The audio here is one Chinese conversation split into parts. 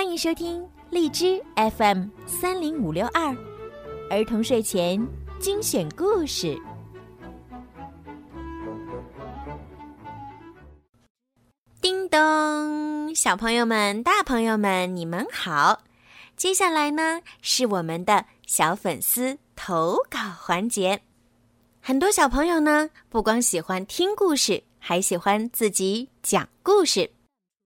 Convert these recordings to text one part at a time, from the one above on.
欢迎收听荔枝 FM 三零五六二儿童睡前精选故事。叮咚，小朋友们、大朋友们，你们好！接下来呢，是我们的小粉丝投稿环节。很多小朋友呢，不光喜欢听故事，还喜欢自己讲故事。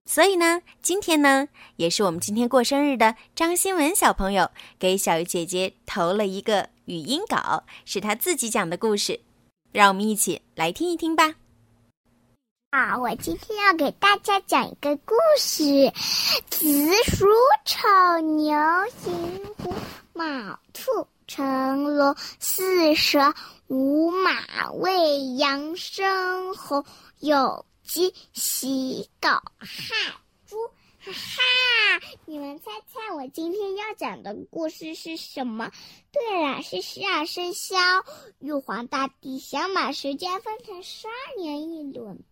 所以呢，今天呢，也是我们今天过生日的张新文小朋友给小鱼姐姐投了一个语音稿，是他自己讲的故事，让我们一起来听一听吧。好，我今天要给大家讲一个故事：子鼠丑牛寅虎卯兔辰龙巳蛇午马未羊申猴酉鸡洗狗亥猪，哈哈！你们猜猜我今天要讲的故事是什么？对了，是十二生肖。玉皇大帝想把时间分成十二年一轮，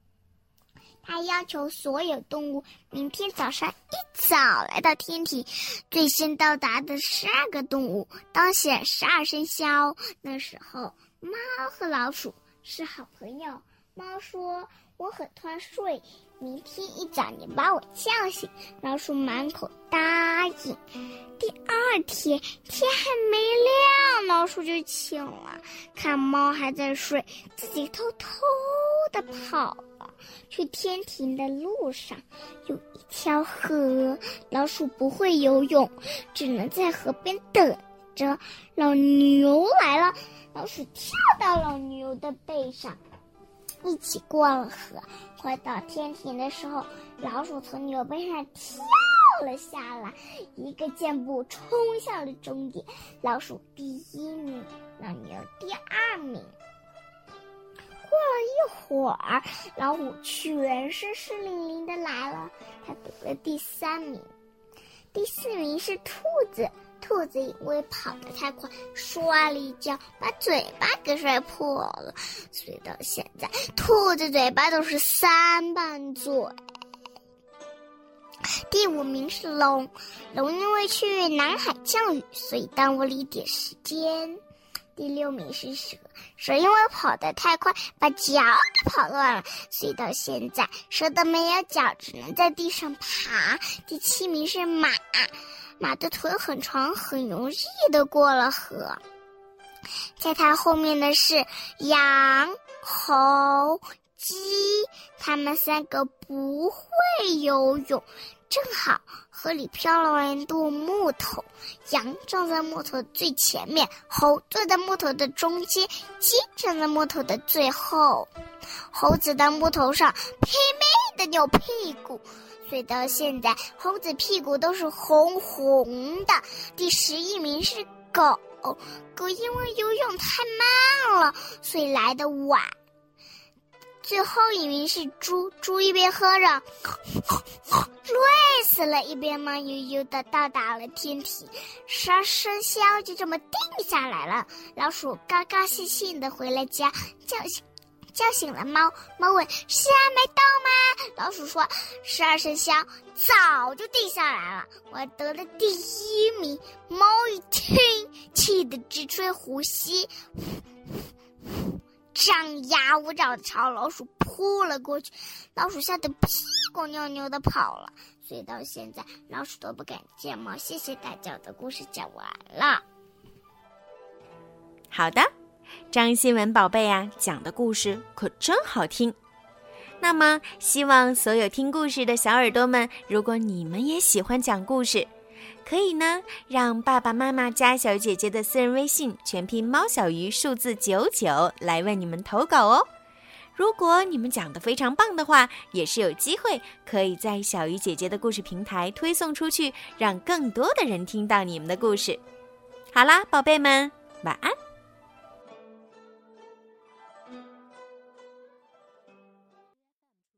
他要求所有动物明天早上一早来到天庭，最先到达的十二个动物当选十二生肖。那时候，猫和老鼠是好朋友。猫说。我很贪睡，明天一早你把我叫醒。老鼠满口答应。第二天天还没亮，老鼠就醒了，看猫还在睡，自己偷偷的跑了。去天庭的路上有一条河，老鼠不会游泳，只能在河边等着。老牛来了，老鼠跳到老牛的背上。一起过了河，快到天庭的时候，老鼠从牛背上跳了下来，一个箭步冲向了终点。老鼠第一名，老牛第二名。过了一会儿，老虎全身湿淋淋的来了，它得了第三名。第四名是兔子。兔子因为跑得太快，摔了一跤，把嘴巴给摔破了。所以到现在，兔子嘴巴都是三瓣嘴。第五名是龙，龙因为去南海降雨，所以耽误了一点时间。第六名是蛇，蛇因为跑得太快，把脚给跑断了，所以到现在，蛇都没有脚，只能在地上爬。第七名是马。马的腿很长，很容易的过了河。在它后面的是羊、猴、鸡，它们三个不会游泳。正好河里漂了一垛木头，羊站在木头最前面，猴坐在木头的中间，鸡站在木头的最后。猴子在木头上拼命的扭屁股。所以到现在，猴子屁股都是红红的。第十一名是狗，狗因为游泳太慢了，所以来的晚。最后一名是猪，猪一边喝着，累死了，一边慢悠悠的到达了天庭，十二生肖就这么定下来了。老鼠高高兴兴的回了家，叫醒。叫醒了猫，猫问：“是还没到吗？”老鼠说：“十二生肖早就定下来了，我得了第一名。”猫一听，气得直吹呼吸，张牙舞爪的朝老鼠扑了过去。老鼠吓得屁滚尿流的跑了。所以到现在，老鼠都不敢见猫。谢谢大家，的故事讲完了。好的。张新文宝贝呀，讲的故事可真好听。那么，希望所有听故事的小耳朵们，如果你们也喜欢讲故事，可以呢让爸爸妈妈加小鱼姐姐的私人微信，全拼猫小鱼数字九九来为你们投稿哦。如果你们讲的非常棒的话，也是有机会可以在小鱼姐姐的故事平台推送出去，让更多的人听到你们的故事。好啦，宝贝们，晚安。